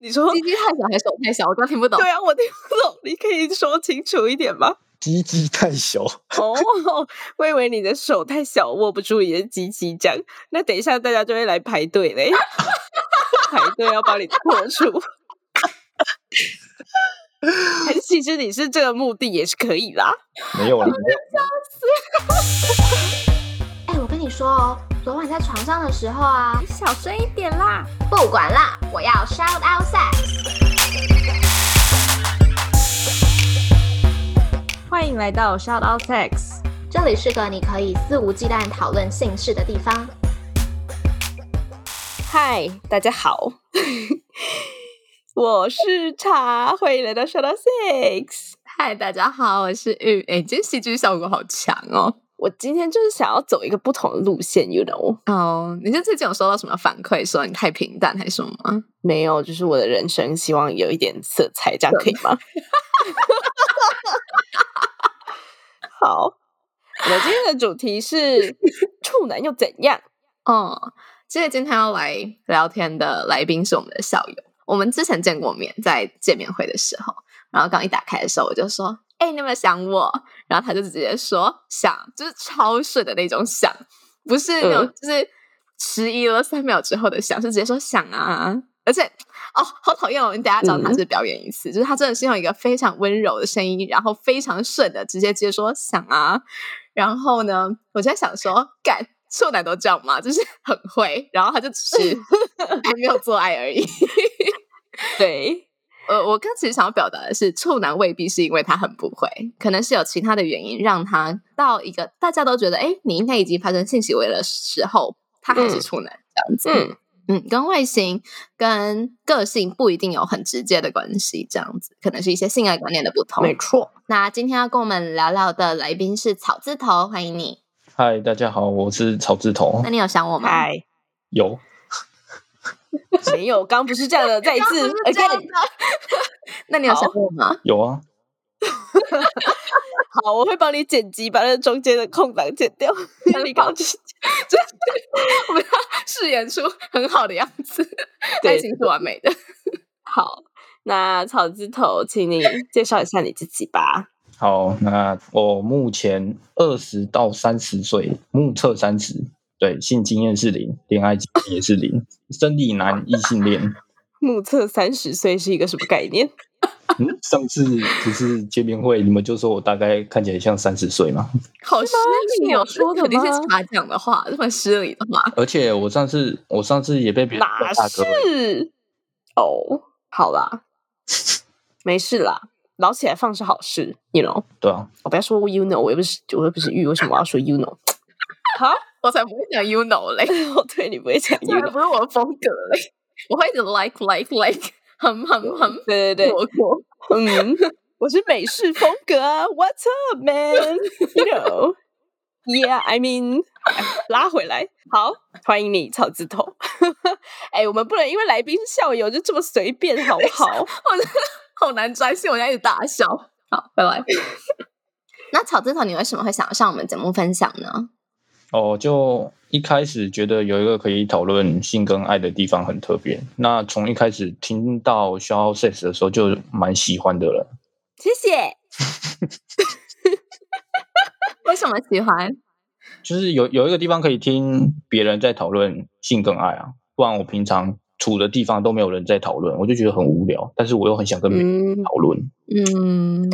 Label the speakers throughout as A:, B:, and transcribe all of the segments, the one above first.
A: 你说
B: 鸡鸡太小还是手太小？我刚听不懂。
A: 对啊，我听不懂，你可以说清楚一点吗？
C: 鸡鸡太小，
A: 哦，我以为你的手太小，握不住你的鸡鸡这样。那等一下大家就会来排队嘞，排队要帮你破除。还是其实你是这个目的也是可以啦。
C: 没有了。
D: 哎、我跟你说哦，昨晚在床上的时候啊，你
A: 小声一点啦。
D: 不管啦，我要 shout out sex。
A: 欢迎来到 Shout Out Sex。
D: 这里是个你可以肆无忌惮讨论性事的地方。
A: 嗨，大家好，我是茶，欢迎来到 Shout Out Sex。
B: 嗨，大家好，我是玉。哎，今天戏剧效果好强哦。
A: 我今天就是想要走一个不同的路线，you know？
B: 哦，你就最近有收到什么反馈，说你太平淡还是什么吗？
A: 没有，就是我的人生希望有一点色彩，这样可以吗？好，我们今天的主题是 处男又怎样？
B: 哦，其实今天要来聊天的来宾是我们的校友，我们之前见过面，在见面会的时候，然后刚一打开的时候，我就说：“哎、你有没有想我？”然后他就直接说：“想，就是超顺的那种想，不是那种、
A: 嗯
B: 就是迟疑了三秒之后的想，是直接说想啊。”而且哦，好讨厌哦！你等下找他去表演一次，就是他真的是用一个非常温柔的声音，然后非常顺的直接接说想啊。然后呢，我就在想说，干处男都这样吗？就是很会，然后他就只是还 没有做爱而已。
A: 对，
B: 呃，我刚其实想要表达的是，处男未必是因为他很不会，可能是有其他的原因让他到一个大家都觉得，哎，你应该已经发生性行为的时候，他还是
A: 嗯
B: 处男这样子。
A: 嗯
B: 嗯，跟外形、跟个性不一定有很直接的关系，这样子可能是一些性爱观念的不同。
A: 没错。
B: 那今天要跟我们聊聊的来宾是草字头，欢迎你。
C: 嗨，大家好，我是草字头
B: 那。你有想我吗？
A: 嗨，
C: 有，
A: 没有，刚不是这样的，再一次
B: 刚不是这样的
A: again。
B: 那你有想我吗？
C: 有啊，
A: 好，我会帮你剪辑，把那中间的空档剪掉。你刚刚就是
B: 我们要饰演出很好的样子，
A: 对
B: 爱情是完美的。
A: 好。那草字头，请你介绍一下你自己吧。
C: 好，那我目前二十到三十岁，目测三十，对，性经验是零，恋爱经验也是零，生理男，异性恋。
A: 目测三十岁是一个什么概念？
C: 嗯，上次只是见面会，你们就说我大概看起来像三十岁嘛，
B: 好失礼哦！
A: 是我说的
B: 肯定是
A: 吗
B: 茶讲的话，这么失礼的话。
C: 而且我上次我上次也被别人
A: 哪
C: 叫大哥，
A: 是？哦，好啦，没事啦，捞起来放是好事，you know。
C: 对啊，
A: 我不要说 you know，我又不是我又不是玉，为什么我要说 you know？好，
B: 我才不会讲 you know 嘞，
A: 我对你不会讲
B: 这
A: you
B: 还
A: know。
B: 不是我的风格嘞，我会一直 like like like，很很很
A: 对对对，
B: 我我。
A: 嗯，我是美式风格啊，What's up, man? You know. Yeah, I mean，拉回来，好，欢迎你草字头。哎、我们不能因为来宾是校友就这么随便，好不好？
B: 我好难专心，我现在一直大笑。好，拜拜。那草字头，你为什么会想要上我们节目分享呢？
C: 哦，就一开始觉得有一个可以讨论性跟爱的地方很特别，那从一开始听到消耗 sex 的时候就蛮喜欢的了。
A: 谢谢。
B: 为什么喜欢？
C: 就是有有一个地方可以听别人在讨论性跟爱啊，不然我平常处的地方都没有人在讨论，我就觉得很无聊。但是我又很想跟别人
A: 嗯，
C: 讨论。
B: 嗯，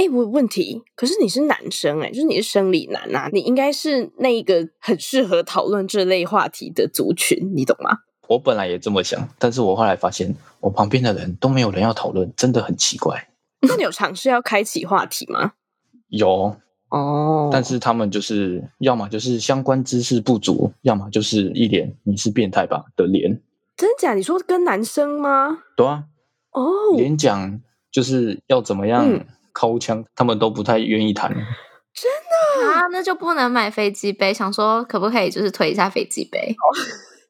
A: 哎、我有问题，可是你是男生哎、就是你是生理男啊，你应该是那一个很适合讨论这类话题的族群，你懂吗？
C: 我本来也这么想，但是我后来发现，我旁边的人都没有人要讨论，真的很奇怪。
A: 那你有尝试要开启话题吗？
C: 有，
A: 哦
C: 但是他们就是要么就是相关知识不足，要么就是一脸你是变态吧的脸。
A: 真假？你说跟男生吗？
C: 对啊，
A: 哦，
C: 演讲就是要怎么样
A: 嗯
C: 掏枪，他们都不太愿意谈。
B: 真的啊，那就不能买飞机杯。想说可不可以就是推一下飞机杯？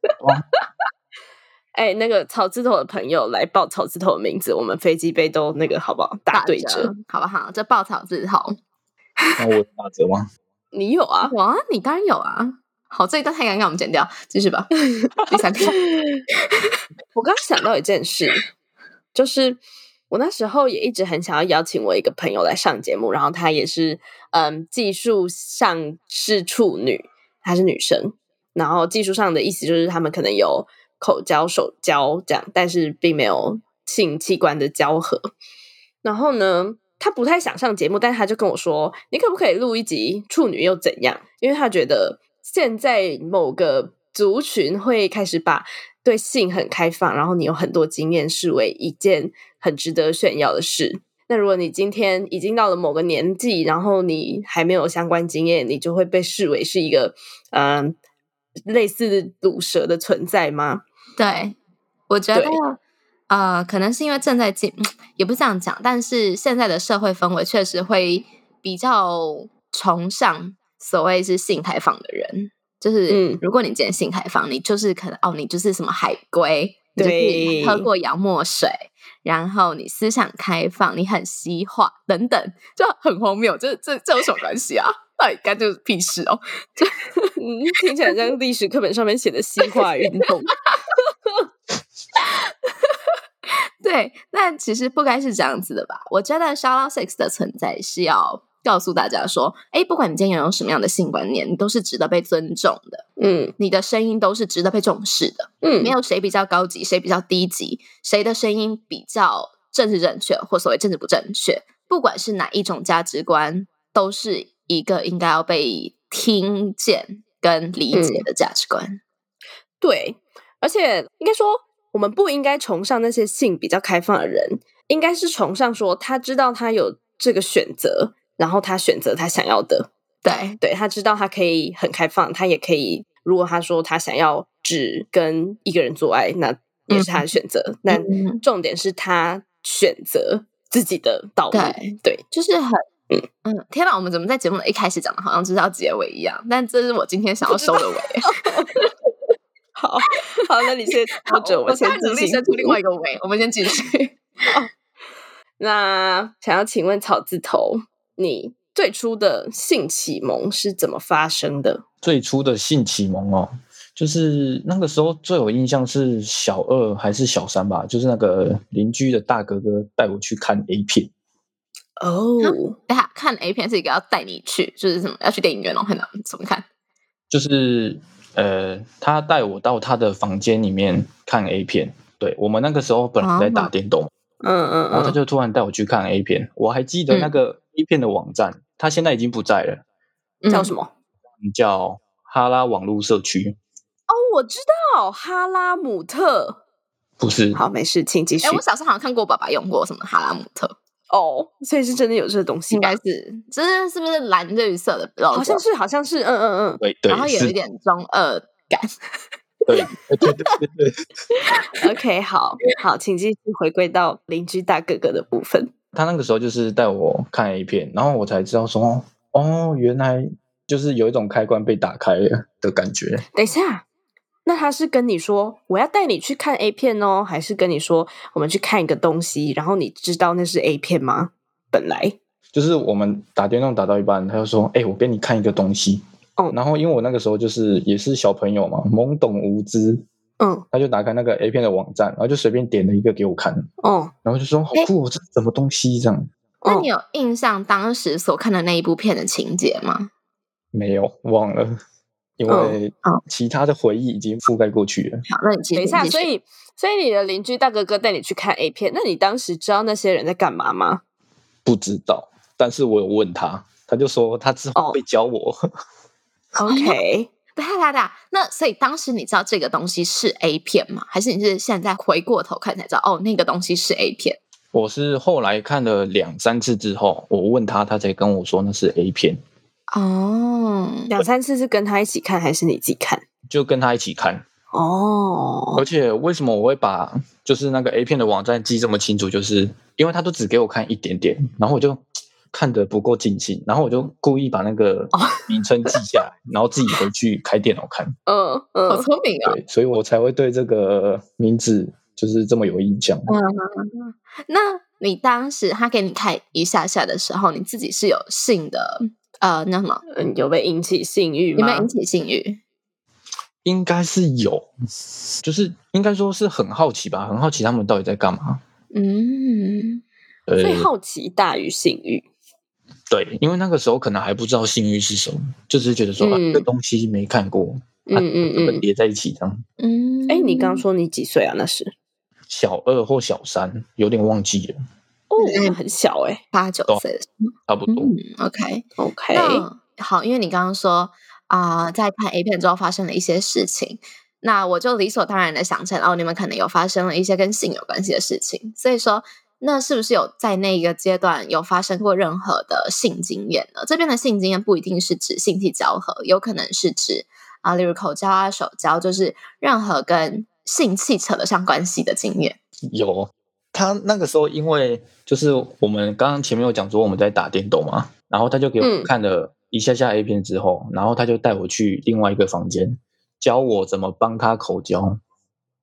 A: 哎、那个草字头的朋友来报草字头的名字，我们飞机杯都那个好不好？打对折。，
B: 好不好？这报草字头，
C: 那我打折吗？
A: 你有啊？
B: 哇，你当然有啊。好，这一段太尴尬，我们剪掉，继续吧。第三题，
A: 我刚刚想到一件事，就是我那时候也一直很想要邀请我一个朋友来上节目，然后她也是嗯技术上是处女，她是女生，然后技术上的意思就是他们可能有口交、手交这样，但是并没有性器官的交合。然后呢，她不太想上节目，但是他就跟我说：“你可不可以录一集处女又怎样？”因为她觉得现在某个族群会开始把对性很开放，然后你有很多经验，视为一件很值得炫耀的事。那如果你今天已经到了某个年纪，然后你还没有相关经验，你就会被视为是一个嗯、类似毒蛇的存在吗？
B: 对，我觉得
A: 对
B: 呃，可能是因为正在进，也不是这样讲，但是现在的社会氛围确实会比较崇尚所谓是性开放的人。就是
A: 嗯，
B: 如果你今天性开放，你就是可能哦，你就是什么海龟，你就是
A: 对
B: 喝过洋墨水，然后你思想开放，你很西化等等，就很荒谬。这这这有什么关系啊？到底干这个屁事哦？
A: 就，听起来像历史课本上面写的西化运动。
B: 对，但其实不该是这样子的吧？我觉得 Shout Out Six 的存在是要告诉大家说，哎，不管你今天拥有什么样的性观念，你都是值得被尊重的，
A: 嗯
B: 你的声音都是值得被重视的。
A: 嗯，
B: 没有谁比较高级，谁比较低级，谁的声音比较政治正确，或所谓政治不正确，不管是哪一种价值观，都是一个应该要被听见跟理解的价值观。
A: 对，而且应该说，我们不应该崇尚那些性比较开放的人，应该是崇尚说他知道他有这个选择，然后他选择他想要的。
B: 对，
A: 对他知道他可以很开放，他也可以，如果他说他想要只跟一个人做爱，那也是他的选择。那
B: 嗯
A: 重点是他选择自己的道路。
B: 对
A: 对，
B: 就是很。嗯嗯，天哪！我们怎么在节目的一开始讲的好像就是要结尾一样？但这是我今天想要收的尾。
A: 好好，那你先 拖着，
B: 我
A: 先
B: 再出另外一个尾。我们先继续。
A: 那想要请问草字头，你最初的性启蒙是怎么发生的？
C: 最初的性启蒙哦，就是那个时候最有印象是小二还是小三吧，就是那个邻居的大哥哥带我去看 A 片，
A: 哦，
B: 等下看 A 片是一个要带你去，就是什么要去电影院哦，看到怎么看？
C: 就是呃，他带我到他的房间里面看 A 片。对我们那个时候本来在打电动，
A: 嗯嗯嗯，
C: 然后他就突然带我去看 A 片。我还记得那个 A 片的网站，它现在已经不在了，
B: 嗯
A: 叫什么？
C: 叫哈拉网络社区，
A: 哦，我知道哈拉姆特。
C: 不是？
A: 好，没事，请继续
B: 哎、。我小时候好像看过我爸爸用过什么哈拉姆特，
A: 哦，所以是真的有这个东西吧，
B: 应该是，这是是不是蓝绿色的
A: 好像是，好像是，嗯嗯嗯
C: 对对，
B: 然后有一点中二感。
C: 对对对对。
A: OK，好好，请继续回归到邻居大哥哥的部分。
C: 他那个时候就是带我看 A 片，然后我才知道说，哦，原来就是有一种开关被打开了的感觉。
A: 等一下，那他是跟你说我要带你去看 A 片哦，还是跟你说我们去看一个东西，然后你知道那是 A 片吗？本来，
C: 就是我们打电动打到一半，他就说：“哎、我给你看一个东西。”
A: 哦
C: 然后因为我那个时候就是也是小朋友嘛，懵懂无知，
A: 嗯
C: 他就打开那个 A 片的网站，然后就随便点了一个给我看，
A: 哦
C: 然后就说：“好酷、哦，这是什么东西？”这样
A: 哦
B: 那你，有印象当时所看的那一部片的情节吗？
C: 没有忘了，因为
B: 哦
C: 其他的回忆已经覆盖过去了。
B: 好，那你。
A: 等一下，所以所以你的邻居大哥哥带你去看 A 片，那你当时知道那些人在干嘛吗？
C: 不知道，但是我有问他，他就说他之后
A: 哦
C: 会教我。
A: OK，
B: 等一下，等一下，那所以当时你知道这个东西是 A 片吗？还是你是现在回过头看才知道哦，那个东西是 A 片？
C: 我是后来看了两三次之后，我问他，他才跟我说那是 A 片，
B: 哦，
A: 两三次是跟他一起看还是你自己看？
C: 就跟他一起看。
A: 哦
C: 而且为什么我会把就是那个 A 片的网站记这么清楚，就是因为他都只给我看一点点，然后我就看得不够尽兴，然后我就故意把那个名称记下来，然后自己回去开电脑看。
A: 嗯
B: 好
A: 嗯，
B: 聪明啊。
C: 对，所以我才会对这个名字就是这么有印象。
B: 嗯，那你当时他给你看一下下的时候，你自己是有性的呃，那什么？
A: 嗯有被引起性欲吗
B: 有没有？引起性欲？
C: 应该是有，就是应该说是很好奇吧，很好奇他们到底在干嘛。
B: 嗯，
C: 呃
A: 所以好奇大于性欲。
C: 对，因为那个时候可能还不知道性欲是什么，就只是觉得说、啊，
A: 嗯
C: 这东西没看过，
A: 嗯嗯
C: 怎么
A: 嗯。
C: 叠在一起这样。
B: 嗯，
A: 哎，你刚刚说你几岁啊？那是
C: 小二或小三，有点忘记了，
A: 哦，那很小哎。
B: 八九
C: 懂
B: 岁
C: 差不多。
B: 嗯，OK，OK，好，因为你刚刚说啊、在看 A 片之后发生了一些事情，那我就理所当然的想成，哦，你们可能有发生了一些跟性有关系的事情，所以说，那是不是有在那个阶段有发生过任何的性经验呢？这边的性经验不一定是指性器交合，有可能是指啊，例如口交啊、手交，就是任何跟性器扯得上关系的经验。
C: 有他那个时候，因为就是我们刚刚前面有讲说我们在打电动嘛，然后他就给我
A: 嗯
C: 看了一下下 A 片之后，然后他就带我去另外一个房间，教我怎么帮他口交。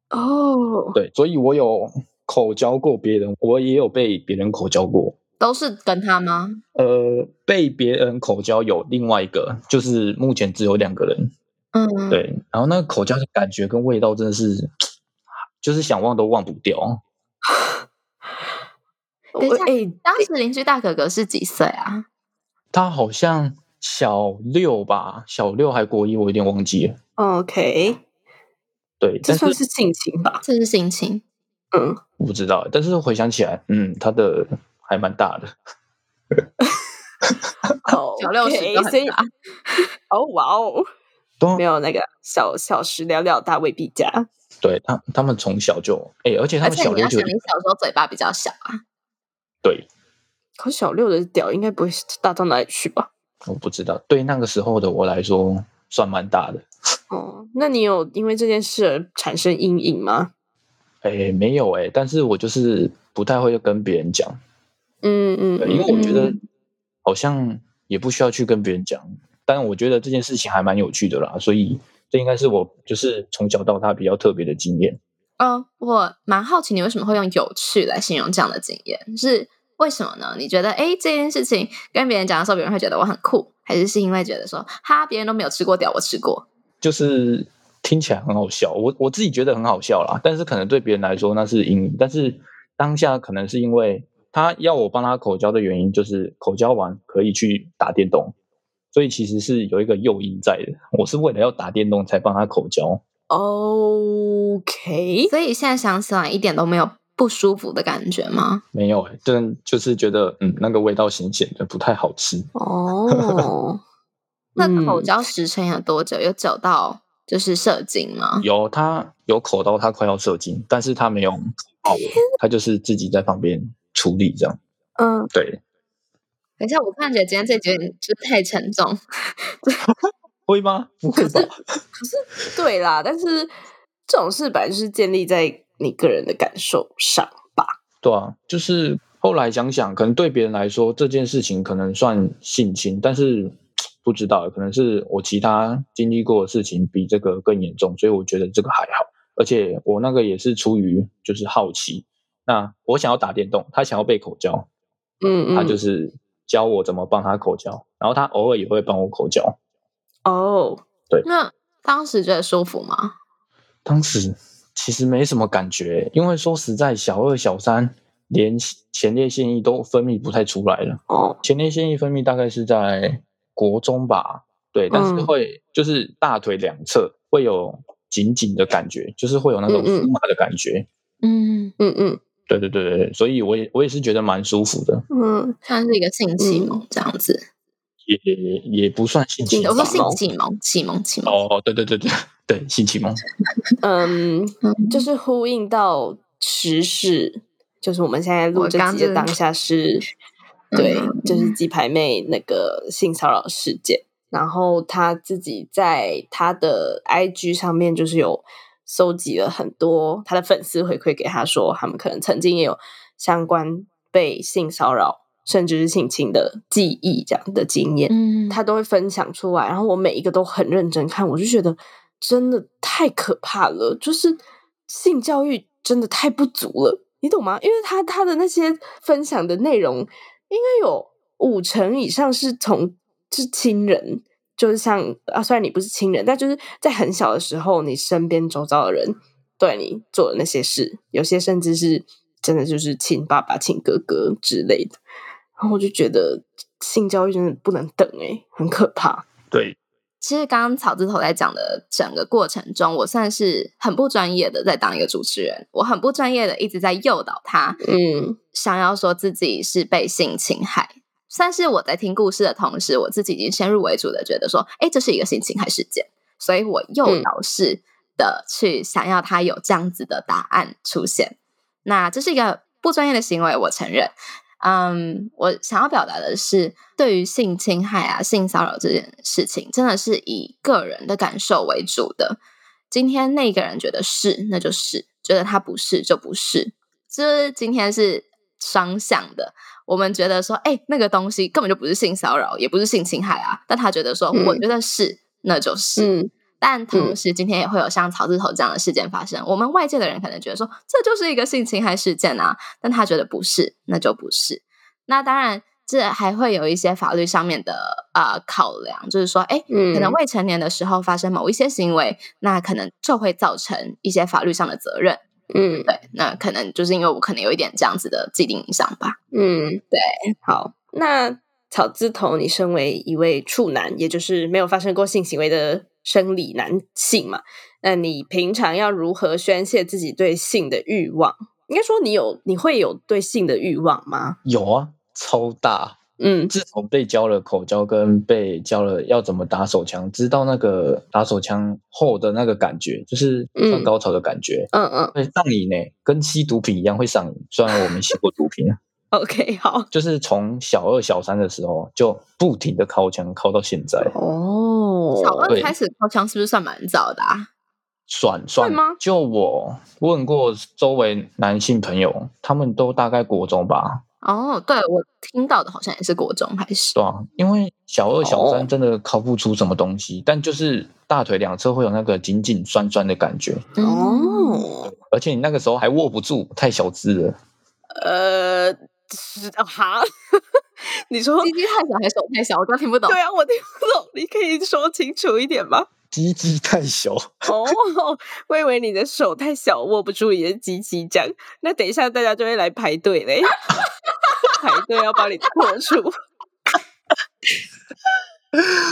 A: 哦，
C: 对，所以我有口交过别人，我也有被别人口交过。
B: 都是跟他吗？
C: 呃，被别人口交有另外一个，就是目前只有两个人。
B: 嗯，，
C: 对，然后那个口交的感觉跟味道真的是，就是想忘都忘不掉。
B: 等一下
A: 我哎，
B: 当时邻居大哥哥是几岁啊？
C: 他好像小六吧，小六还国一，我有点忘记了。
A: OK，
C: 对，
A: 这算是性情吧？
B: 这是性情。
A: 嗯，
C: 我不知道，但是回想起来，嗯，他的还蛮大的。
A: 好
B: 小六十
A: OK，
B: 都很大，
A: 哦哇哦，
C: 都
A: 没有那个小小时了了大未必佳。
C: 对他，他们从小就哎、而且他们小六就
B: 且你，你小时候嘴巴比较小啊。
C: 对，
A: 可小六的屌应该不会大到哪里去吧？
C: 我不知道，对那个时候的我来说算蛮大的。
A: 哦，那你有因为这件事而产生阴影吗？
C: 哎，没有哎、但是我就是不太会跟别人讲，
A: 嗯嗯，
C: 因为我觉得
B: 嗯
C: 好像也不需要去跟别人讲，但我觉得这件事情还蛮有趣的啦，所以这应该是我就是从小到大比较特别的经验。
B: 哦，我蛮好奇你为什么会用有趣来形容这样的经验，是为什么呢？你觉得哎这件事情跟别人讲的时候，别人会觉得我很酷，还是是因为觉得说哈别人都没有吃过屌，我吃过？
C: 就是听起来很好笑，我我自己觉得很好笑啦，但是可能对别人来说那是阴影，但是当下可能是因为他要我帮他口交的原因，就是口交完可以去打电动，所以其实是有一个诱因在的。我是为了要打电动才帮他口交
A: ，OK，
B: 所以现在想起来一点都没有不舒服的感觉吗？
C: 没有、欸，真就是觉得嗯那个味道咸咸的，不太好吃。
A: 哦，
B: 那
A: 嗯
B: 口交时程有多久？有久到就是射精吗？
C: 有他有口到他快要射精，但是他没有他就是自己在旁边处理这样。
A: 嗯，
C: 对，
B: 等一下，我突然觉得今天这集有点就太沉重。
C: 会吗？不会吧？
A: 对啦，但是这种事本来就是建立在你个人的感受上吧。
C: 对啊，就是后来想想，可能对别人来说这件事情可能算性侵，但是不知道，可能是我其他经历过的事情比这个更严重，所以我觉得这个还好。而且我那个也是出于就是好奇，那我想要打电动，他想要被口交，
A: 嗯嗯，
C: 他就是教我怎么帮他口交，然后他偶尔也会帮我口交。
A: 哦，对
B: 那当时觉得舒服吗？
C: 当时其实没什么感觉，因为说实在，小二、小三连前列腺液都分泌不太出来了。
A: 哦，
C: 前列腺液分泌大概是在国中吧，对，但是
A: 嗯
C: 会就是大腿两侧会有紧紧的感觉，就是会有那种酥麻的感觉。
B: 嗯，
A: 嗯嗯
C: 对对对对对，所以我也我也是觉得蛮舒服的，
A: 嗯，
B: 算是一个性启蒙这样子。
C: 也也也不算性启
A: 蒙
B: 我说
C: 蒙。
B: 性启蒙，启蒙，启蒙。
C: 哦，对对对对对，性启蒙。
A: 嗯，
B: 嗯
A: 就是呼应到时事，就是我们现在录这集的当下是，对
B: 嗯，
A: 就是鸡排妹那个性骚扰事件，然后她自己在她的 IG 上面就是有收集了很多她的粉丝回馈给她说，他们可能曾经也有相关被性骚扰甚至是性侵的记忆这样的经验。
B: 嗯，
A: 他都会分享出来，然后我每一个都很认真看，我就觉得真的太可怕了，就是性教育真的太不足了，你懂吗？因为他他的那些分享的内容，应该有五成以上是从是亲人，就是像啊，虽然你不是亲人，但就是在很小的时候，你身边周遭的人对你做的那些事，有些甚至是真的就是亲爸爸、亲哥哥之类的。然后我就觉得性教育真的不能等诶、很可怕。
C: 对，
B: 其实刚刚草字头在讲的整个过程中，我算是很不专业的在当一个主持人，我很不专业的一直在诱导他，
A: 嗯
B: 想要说自己是被性侵害。算是我在听故事的同时，我自己已经先入为主的觉得说，哎，这是一个性侵害事件，所以我诱导式的去想要他有这样子的答案出现。那这是一个不专业的行为，我承认。嗯，我想要表达的是，对于性侵害啊、性骚扰这件事情，真的是以个人的感受为主的。今天那个人觉得是，那就是；觉得他不是，就不是。就是今天是双向的。我们觉得说，哎、那个东西根本就不是性骚扰，也不是性侵害啊。但他觉得说，
A: 嗯
B: 我觉得是，那就是。
A: 嗯
B: 但同时，今天也会有像草字头这样的事件发生。我们外界的人可能觉得说，这就是一个性侵害事件啊，但他觉得不是，那就不是。那当然，这还会有一些法律上面的呃考量，就是说，哎，
A: 嗯
B: 可能未成年的时候发生某一些行为，那可能就会造成一些法律上的责任。
A: 嗯
B: 对，那可能就是因为我可能有一点这样子的既定影响吧。
A: 嗯，
B: 对。
A: 好，那草字头，你身为一位处男，也就是没有发生过性行为的生理男性嘛，那你平常要如何宣泄自己对性的欲望？应该说，你有你会有对性的欲望吗？
C: 有啊，超大。
A: 嗯
C: 自从被教了口交，跟被教了要怎么打手枪，知道那个打手枪后的那个感觉，就是
A: 嗯
C: 上高潮的感觉，
A: 嗯嗯
C: 会上瘾呢，跟吸毒品一样会上瘾。虽然我没吸过毒品，啊
A: OK，好。
C: 就是从小二、小三的时候就不停的靠枪，靠到现在，
A: 哦。
B: 小二开始靠枪是不是算蛮早的啊？
C: 算算
A: 吗？
C: 就我问过周围男性朋友，他们都大概国中吧，
B: 哦，对我听到的好像也是国中开始。
C: 对啊，因为小二、小
A: 哦。
C: 三真的靠不出什么东西，但就是大腿两侧会有那个紧紧酸酸的感觉，
B: 嗯
A: 哦，
C: 而且你那个时候还握不住，太小只了。
A: 呃，是啊 哈，你说
B: 鸡鸡太小还是手太小？我刚听不懂。
A: 对啊，我听不懂，你可以说清楚一点吗？
C: 鸡鸡太小，
A: 哦，我以为你的手太小，握不住你的鸡鸡这样。那等一下大家就会来排队嘞，排队要帮你破除。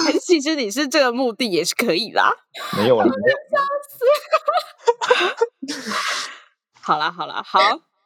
A: 还是其实你是这个目的也是可以啦。
C: 没有了，没有
A: 好啦好啦好，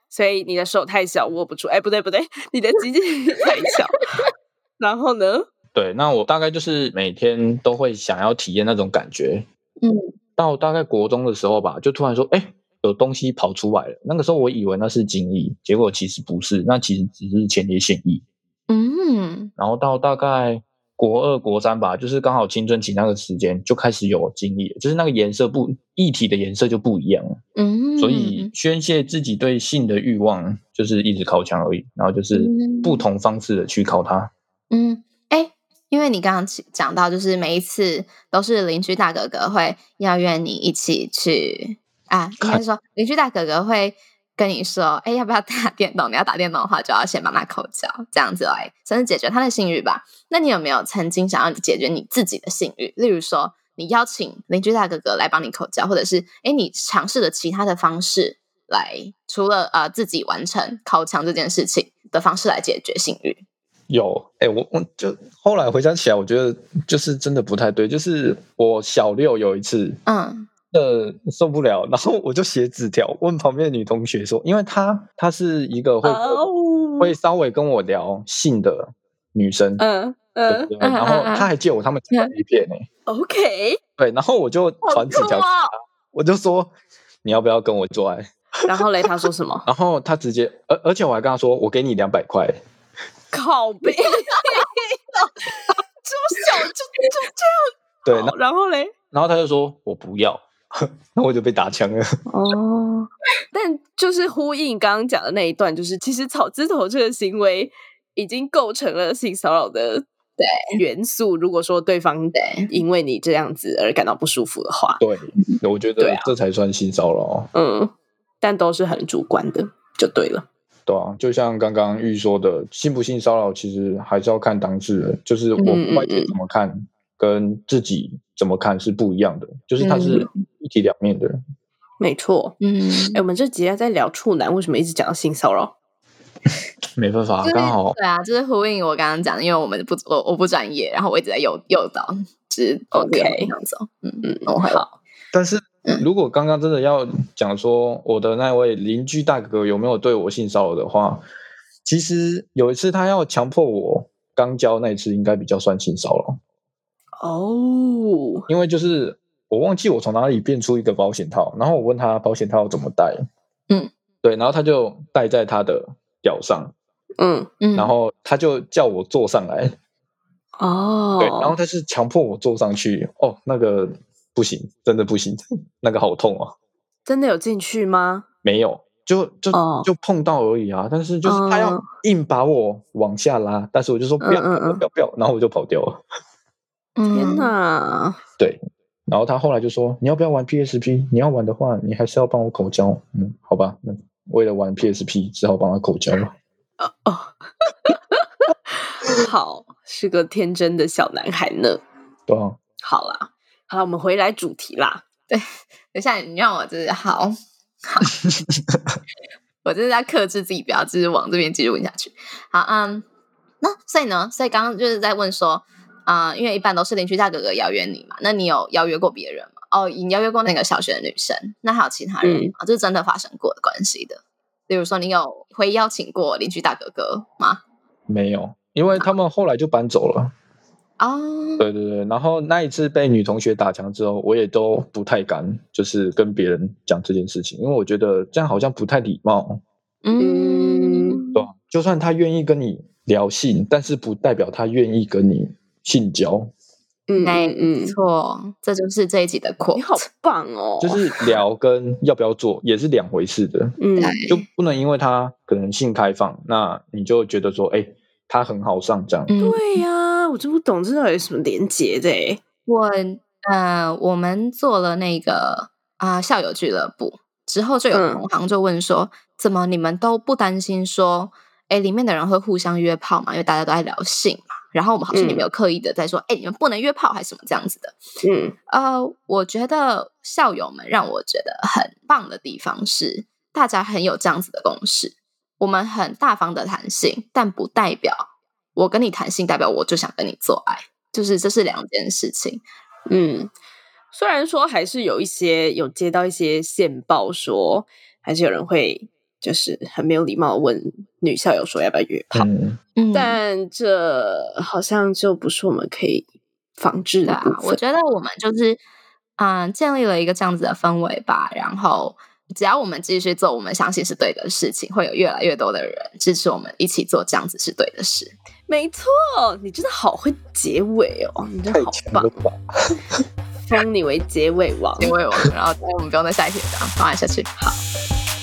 A: 所以你的手太小握不住，哎不对不对，你的鸡鸡太小。然后呢？
C: 对，那我大概就是每天都会想要体验那种感觉。
B: 嗯，
C: 到大概国中的时候吧，就突然说，哎，有东西跑出来了。那个时候我以为那是精液，结果其实不是，那其实只是前列腺液。
B: 嗯，
C: 然后到大概国二、国三吧，就是刚好青春期那个时间，就开始有经历，就是那个颜色不液体的颜色就不一样了。
B: 嗯，
C: 所以宣泄自己对性的欲望，就是一直靠墙而已，然后就是
B: 嗯
C: 不同方式的去靠它。
B: 嗯，哎，因为你刚刚起讲到，就是每一次都是邻居大哥哥会邀约你一起去啊，应该说邻居大哥哥会跟你说，哎，要不要打电动？你要打电动的话，就要先帮他口交，这样子来算是解决他的性欲吧。那你有没有曾经想要解决你自己的性欲？例如说，你邀请邻居大哥哥来帮你口交，或者是哎，你尝试了其他的方式来，除了呃自己完成靠墙这件事情的方式来解决性欲？
C: 有，哎、我我就后来回想起来，我觉得就是真的不太对。就是我小六有一次，
B: 嗯
C: 呃，受不了，然后我就写纸条问旁边的女同学说，因为她她是一个会、
A: 哦
C: 会稍微跟我聊性的女生，
A: 嗯
C: 对
A: 嗯
C: 然后她还借我他们家的 A 片呢、
A: ，OK。
C: 对，然后我就传纸条给她，我就说你要不要跟我做爱？
A: 然后嘞，他说什么？
C: 然后他直接，而而且我还跟他说，我给你两百块。
A: 靠背，这么小就就这
C: 对，
A: 样。对然后嘞，
C: 然后他就说我不要，那我就被打枪了。
A: 哦，但就是呼应刚刚讲的那一段，就是其实草字头这个行为已经构成了性骚扰的
B: 对
A: 元素。如果说对方
B: 对
A: 因为你这样子而感到不舒服的话，
C: 对，我觉得这才算性骚扰。
A: 嗯，但都是很主观的，就对了。
C: 对啊，就像刚刚玉说的，性不性骚扰其实还是要看当事人，就是我外界怎么看，跟自己怎么看是不一样的，就是它是一体两面的。
A: 没错。
B: 嗯，
A: 哎，我们这集在聊处男，为什么一直讲到性骚扰？
C: 没办法，刚好
B: 对啊，就是呼应我刚刚讲的，因为我们不我我不专业，然后我一直在诱诱导，就是 OK 这样子。嗯嗯，我会
A: 好。
C: 但是如果刚刚真的要讲说我的那位邻居大哥哥有没有对我性骚扰的话，其实有一次他要强迫我刚交那一次，应该比较算性骚扰。
A: 哦，
C: 因为就是我忘记我从哪里变出一个保险套，然后我问他保险套怎么戴，
B: 嗯，
C: 对，然后他就戴在他的脚上，
A: 嗯
B: 嗯，
C: 然后他就叫我坐上来，
A: 哦，
C: 对，然后他是强迫我坐上去，哦，那个不行，真的不行，那个好痛啊！
A: 真的有进去吗？
C: 没有，就就、
A: 哦。
C: 就碰到而已啊，但是就是他要
A: 哦。
C: 硬把我往下拉，但是我就说不要不
A: 嗯嗯嗯。
C: 要不要不要，然后我就跑掉了。
B: 天
A: 天！哪！
C: 对，然后他后来就说你要不要玩 PSP？你要玩的话，你还是要帮我口交。嗯，好吧，那为了玩 PSP，只好帮他口交了。
A: 哦，好，是个天真的小男孩呢。
C: 对啊，
A: 好啦，好啦，我们回来主题啦。
B: 对等一下，你让我就是好好，我就是在克制自己，不要就是往这边继续问下去。好，嗯，那所以呢，所以刚刚就是在问说，啊、因为一般都是邻居大哥哥邀约你嘛，那你有邀约过别人吗？哦，你邀约过那个小学的女生，那还有其他人吗？这是真的发生过的关系的。比如说，你有会邀请过邻居大哥哥吗？
C: 没有，因为他们后来就搬走了。
B: 啊，
C: 对对对，然后那一次被女同学打墙之后，我也都不太敢，就是跟别人讲这件事情，因为我觉得这样好像不太礼貌，
B: 嗯，
C: 对吧？就算他愿意跟你聊性，但是不代表他愿意跟你性交，
A: 嗯
B: 没错，这就是这一集的 quote。
A: 你好棒哦！
C: 就是聊跟要不要做也是两回事的，
A: 嗯，
C: 就不能因为他可能性开放，那你就觉得说，哎，他很好上这样。
B: 嗯，
A: 对呀、我就不懂这到底有什么连结的诶
B: 我呃，我们做了那个啊、校友俱乐部之后，就有
A: 嗯
B: 同行就问说，怎么你们都不担心说，哎，里面的人会互相约炮嘛？因为大家都在聊性嘛。然后我们好像也没有刻意的在说，哎、你们不能约炮还是什么这样子的。
A: 嗯
B: 呃，我觉得校友们让我觉得很棒的地方是，大家很有这样子的共识，我们很大方的谈性，但不代表我跟你谈性，代表我就想跟你做爱，就是这是两件事情。
A: 嗯，虽然说还是有一些有接到一些线报说，还是有人会就是很没有礼貌地问女校友说要不要约炮，但这好像就不是我们可以防治
B: 的啊
A: 的。，
B: 我觉得我们就是嗯建立了一个这样子的氛围吧，然后。只要我们继续做我们相信是对的事情，会有越来越多的人支持我们一起做这样子是对的事。
A: 没错，你真的好会结尾哦，你真的好棒？封你为结尾王。
B: 结尾王，然后我们不用再下一题这样放下去。好，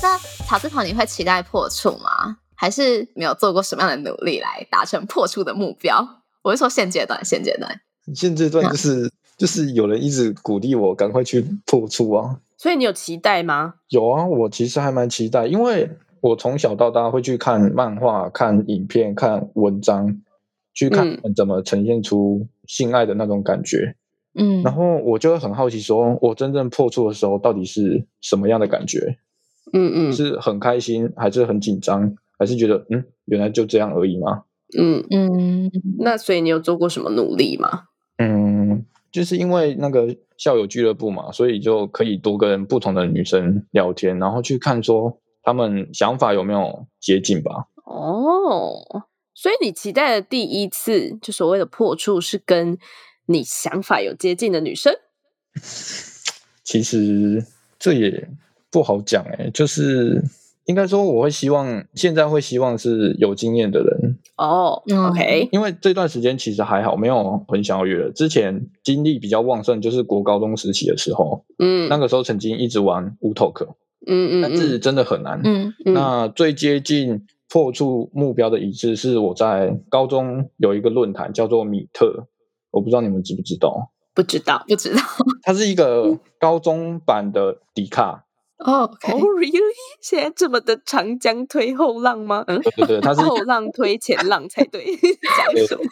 B: 那草字头你会期待破处吗？还是没有做过什么样的努力来达成破处的目标？我是说现阶段，现阶段。
C: 现阶段就是就是有人一直鼓励我赶快去破处啊。
A: 所以你有期待吗？
C: 有啊，我其实还蛮期待，因为我从小到大会去看漫画、看影片、看文章，去看怎么呈现出性爱的那种感觉。
B: 嗯
C: 然后我就会很好奇说我真正破处的时候到底是什么样的感觉？
A: 嗯嗯
C: 是很开心，还是很紧张，还是觉得嗯，原来就这样而已吗？
A: 嗯，
B: 嗯
A: 那所以你有做过什么努力吗？
C: 嗯，就是因为那个校友俱乐部嘛，所以就可以多跟不同的女生聊天，然后去看说她们想法有没有接近吧。
A: 哦，所以你期待的第一次，就所谓的破处，是跟你想法有接近的女生？
C: 其实这也不好讲哎、就是应该说我会希望现在会希望是有经验的人，
A: 哦
B: 嗯
A: ，OK，
C: 因为这段时间其实还好，没有很想要约了。之前精力比较旺盛，就是国高中时期的时候，
A: 嗯，
C: 那个时候曾经一直玩乌托克
A: 嗯嗯
C: 但是
A: 嗯。
C: 真的很难。
B: 嗯
A: 嗯，
C: 那最接近破处目标的一次是我在高中有一个论坛叫做米特，我不知道你们知不知道，
A: 不知道
B: 不知道。
C: 它是一个高中版的迪卡。
B: 哦
A: 哦，really？现在这么的长江推后浪吗？嗯，
C: 对对对，它是
A: 后浪推前浪才对，讲什么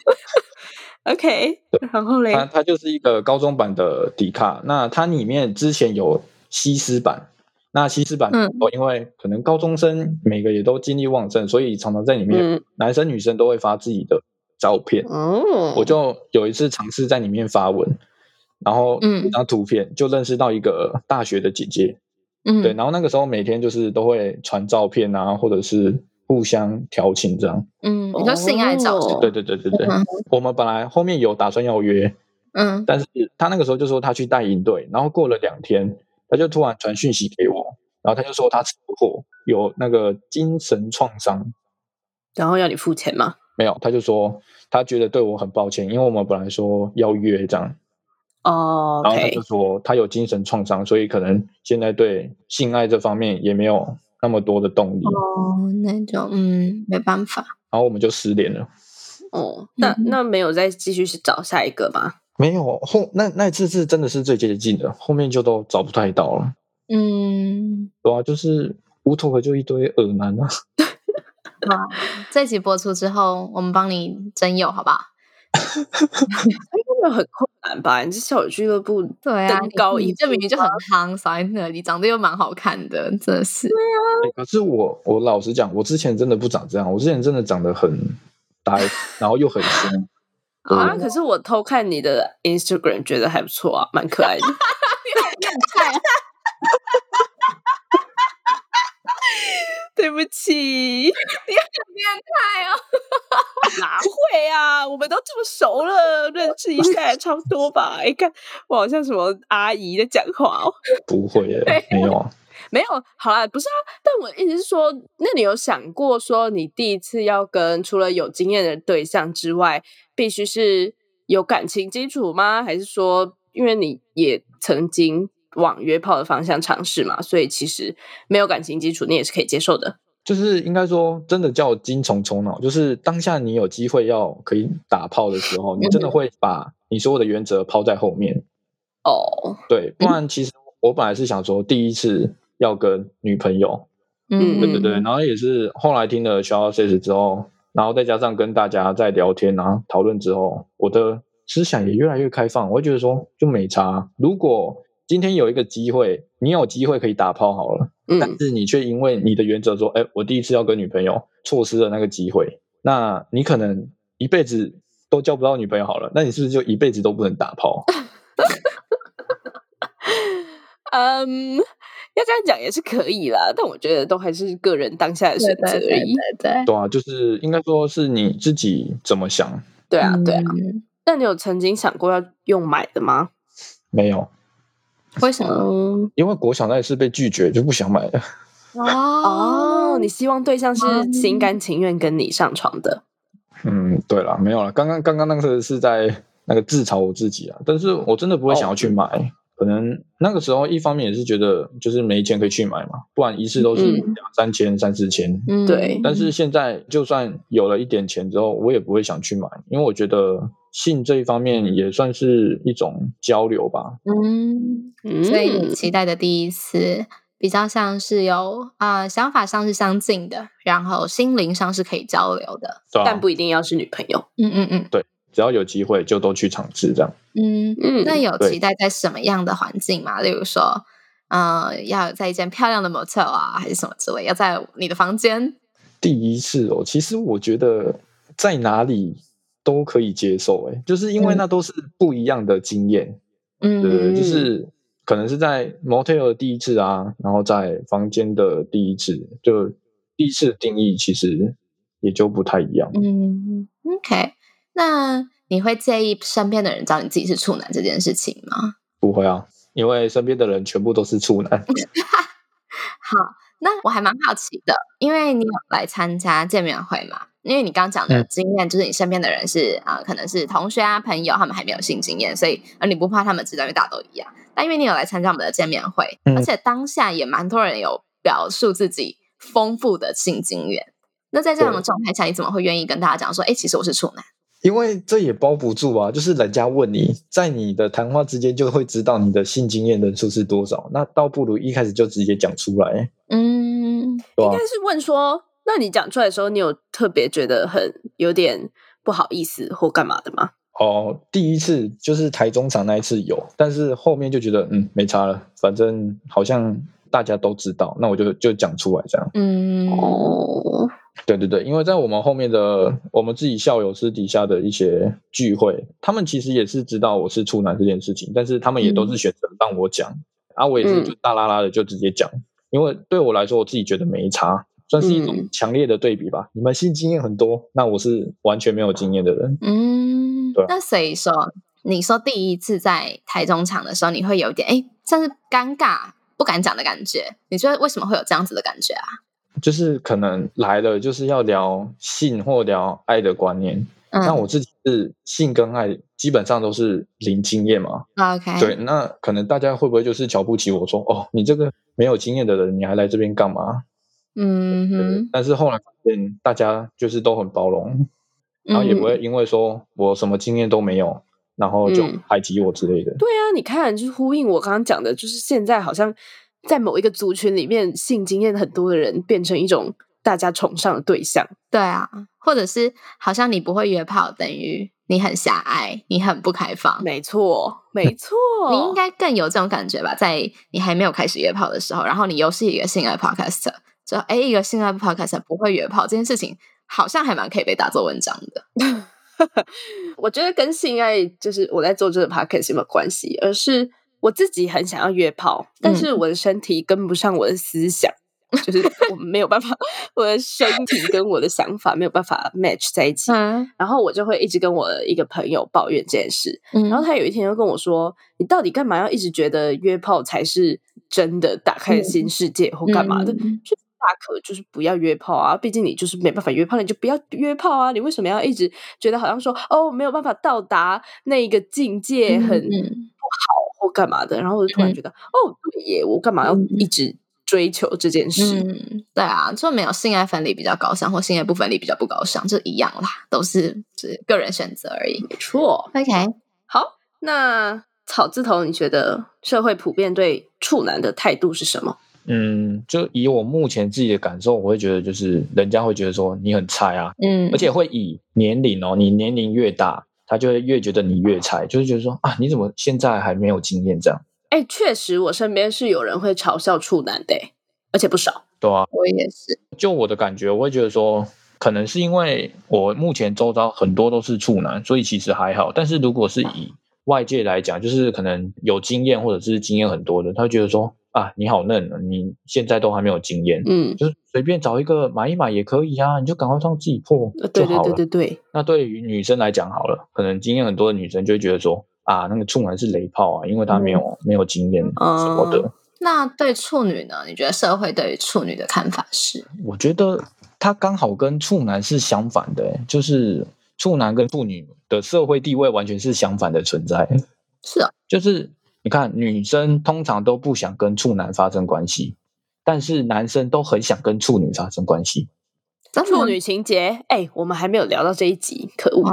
A: ？OK，然后嘞，
C: 它它就是一个高中版的迪卡。那它里面之前有西施版，那西施版
B: 嗯
C: 哦，因为可能高中生每个也都精力旺盛，所以常常在里面，
A: 嗯
C: 男生女生都会发自己的照片。
A: 哦，
C: 我就有一次尝试在里面发文，然后
B: 嗯
C: 一张图片就认识到一个大学的姐姐，
B: 嗯，
C: 对，然后那个时候每天就是都会传照片啊，或者是互相调情这样。
B: 嗯，你说性爱照
C: 对对对对对，
B: 嗯。
C: 我们本来后面有打算要约，
B: 嗯。
C: 但是他那个时候就说他去带营队，然后过了两天，他就突然传讯息给我，然后他就说他车祸有那个精神创伤，
A: 然后要你付钱吗？
C: 没有，他就说他觉得对我很抱歉，因为我们本来说要约这样，
A: 哦
C: 然后他就说他有精神创伤，所以可能现在对性爱这方面也没有那么多的动力，
B: 哦，那就嗯，没办法，
C: 然后我们就失联了。
A: 哦，那
B: 嗯
A: 那没有再继续去找下一个吗？
C: 没有后那那次是真的是最接近的，后面就都找不太到了。
B: 嗯，
C: 对啊，就是无头的就一堆耳男啊。
B: 哇，这集播出之后，我们帮你征友，好不好？
A: 真的很困难吧？你这校友俱乐部
B: 对啊，
A: 登高一
B: 你你这明明就很夯，扫在那里，长得又蛮好看的，真的是。
C: 欸可是我我老实讲，我之前真的不长这样，我之前真的长得很呆，然后又很凶。
A: 啊！可是我偷看你的 Instagram，觉得还不错啊，蛮可爱的。对不起，你很
B: 变态哦！
A: 哪会啊？我们都这么熟了，认识一下也差不多吧？哎，看我好像什么阿姨在讲话哦。
C: 不会耶、没有啊。
A: 没有，好啦，不是啊。但我意思是说，那你有想过说，你第一次要跟除了有经验的对象之外，必须是有感情基础吗？还是说，因为你也曾经往约炮的方向尝试嘛，所以其实没有感情基础，你也是可以接受的。
C: 就是应该说，真的叫精虫充脑。就是当下你有机会要可以打炮的时候，你真的会把你所有的原则抛在后面。
A: 哦，
C: 对，不然其实我本来是想说，第一次要跟女朋友，
A: 嗯
C: 对对对，然后也是后来听了 Shout Six 之后，然后再加上跟大家在聊天啊讨论之后，我的思想也越来越开放。我会觉得说，就没差。如果今天有一个机会，你有机会可以打炮好了，但
A: 嗯，
C: 是你却因为你的原则说，哎，我第一次要跟女朋友，错失了那个机会，那你可能一辈子都交不到女朋友好了，那你是不是就一辈子都不能打炮？
A: 嗯，要这样讲也是可以啦，但我觉得都还是个人当下的选择而已。
B: 对对
C: 对啊，就是应该说是你自己怎么想，
A: 对啊，对啊。
B: 嗯
A: 那你有曾经想过要用买的吗？
C: 没有，
B: 为什么？
A: 嗯，
C: 因为国小那一次被拒绝，就不想买了。
A: 哦，你希望对象是
B: 嗯
A: 心甘情愿跟你上床的。
C: 嗯，对了，没有了。刚刚刚刚那个是在那个自嘲我自己啊，但是我真的不会想要去买。可能那个时候一方面也是觉得就是没钱可以去买嘛，不然一次都是
A: 嗯
C: 两三千、三四千。
B: 嗯
A: 对
C: 但是现在就算有了一点钱之后，我也不会想去买，因为我觉得性这一方面也算是一种交流吧。
B: 嗯，
A: 嗯，
B: 所以你期待的第一次比较像是有啊、呃想法上是相近的，然后心灵上是可以交流的。
A: 但不一定要是女朋友。
B: 嗯嗯嗯对
C: 只要有机会就都去尝试这样。
B: 嗯。
A: 嗯，
B: 那有期待在什么样的环境吗？例如说，呃，要在一间漂亮的 motel 啊，还是什么之类？要在你的房间？
C: 第一次哦，其实我觉得在哪里都可以接受，哎，就是因为
B: 嗯
C: 那都是不一样的经验，
B: 嗯
C: 对对，就是可能是在 motel 的第一次啊，然后在房间的第一次，就第一次的定义其实也就不太一样。
B: 嗯，OK。那你会介意身边的人知道你自己是处男这件事情吗？
C: 不会啊，因为身边的人全部都是处男。
B: 好，那我还蛮好奇的，因为你有来参加见面会嘛？因为你刚刚讲的
C: 嗯
B: 经验，就是你身边的人是啊、可能是同学啊、朋友，他们还没有性经验，所以呃你不怕他们知道，因为大家都一样。但因为你有来参加我们的见面会，
C: 嗯
B: 而且当下也蛮多人有表述自己丰富的性经验。那在这样的
C: 对
B: 状态下，你怎么会愿意跟大家讲说，哎，其实我是处男？
C: 因为这也包不住啊，就是人家问你，在你的谈话之间就会知道你的性经验人数是多少，那倒不如一开始就直接讲出来，
B: 嗯，
A: 应该是问说，那你讲出来的时候，你有特别觉得很有点不好意思或干嘛的吗？
C: 哦，第一次就是台中场那一次有，但是后面就觉得嗯没差了，反正好像大家都知道，那我就就讲出来这样。
B: 嗯，
A: 哦，
C: 对对对，因为在我们后面的我们自己校友私底下的一些聚会，他们其实也是知道我是处男这件事情，但是他们也都是选择让我讲，啊，我也是就大啦啦的就直接讲，因为对我来说，我自己觉得没差，算是一种
A: 嗯
C: 强烈的对比吧。你们性经验很多，那我是完全没有经验的人。
B: 嗯
C: 对啊，
B: 那所以说，你说第一次在台中场的时候，你会有一点哎，像是尴尬、不敢讲的感觉。你觉得为什么会有这样子的感觉啊？
C: 就是可能来了就是要聊性或聊爱的观念，
B: 嗯
C: 那我自己是性跟爱基本上都是零经验嘛
B: ，OK，
C: 对，那可能大家会不会就是瞧不起我说，哦，你这个没有经验的人，你还来这边干嘛？对
B: 嗯哼，
C: 但是后来发现大家就是都很包容，然后也不会因为说我什么经验都没有，然后就
A: 嗯
C: 排挤我之类的。
A: 对啊，你看，就是呼应我刚刚讲的，就是现在好像在某一个族群里面，性经验很多的人变成一种大家崇尚的对象。
B: 对啊，或者是好像你不会约炮，等于你很狭隘，你很不开放。
A: 没错，没错，
B: 你应该更有这种感觉吧，在你还没有开始约炮的时候，然后你又是一个性爱 podcaster，就哎，一个性爱 podcaster 不会约炮这件事情，好像还蛮可以被打作文章的。
A: 我觉得跟性爱就是我在做这个 podcast 有没有关系，而是我自己很想要约炮，但是我的身体跟不上我的思想，就是我没有办法，我的身体跟我的想法没有办法 match 在一起。
B: 嗯
A: 然后我就会一直跟我一个朋友抱怨这件事，
B: 嗯
A: 然后他有一天就跟我说：“你到底干嘛要一直觉得约炮才是真的打开新世界或干嘛的？
B: 嗯
A: 就大可就是不要约炮啊！毕竟你就是没办法约炮，你就不要约炮啊！你为什么要一直觉得好像说哦没有办法到达那个境界很
B: 不好
A: 或干嘛的？然后我就突然
B: 嗯
A: 觉得、哦对耶，我干嘛要
B: 嗯
A: 一直追求这件事？
B: 嗯，对啊，就没有性爱分离比较高尚，或性爱不分离比较不高尚，就一样啦，都是就是个人选择而已。
A: 没错。
B: OK，
A: 好，那草字头，你觉得社会普遍对处男的态度是什么？
C: 嗯，就以我目前自己的感受，我会觉得就是人家会觉得说你很菜啊，
B: 嗯
C: 而且会以年龄哦，你年龄越大，他就会越觉得你越菜，就是觉得说啊，你怎么现在还没有经验这样，
A: 哎，确实，我身边是有人会嘲笑处男的欸，而且不少。
C: 对啊，
B: 我也是，
C: 就我的感觉，我会觉得说，可能是因为我目前周遭很多都是处男，所以其实还好。但是如果是以外界来讲，就是可能有经验或者是经验很多的，他会觉得说啊，你好嫩啊，你现在都还没有经验，
A: 嗯，
C: 就是随便找一个买一买也可以啊，你就赶快让自己破
A: 呃对对
C: 就好了。
A: 对对对，
C: 那对于女生来讲好了，可能经验很多的女生就会觉得说啊，那个处男是雷炮啊，因为他没有、没有经验什么的。
A: 嗯
B: 那对处女呢？你觉得社会对于处女的看法是？
C: 我觉得他刚好跟处男是相反的、欸就是处男跟处女的社会地位完全是相反的存在。
B: 是啊，
C: 就是你看，女生通常都不想跟处男发生关系，但是男生都很想跟处女发生关系。
A: 处女情节，哎，我们还没有聊到这一集，可恶！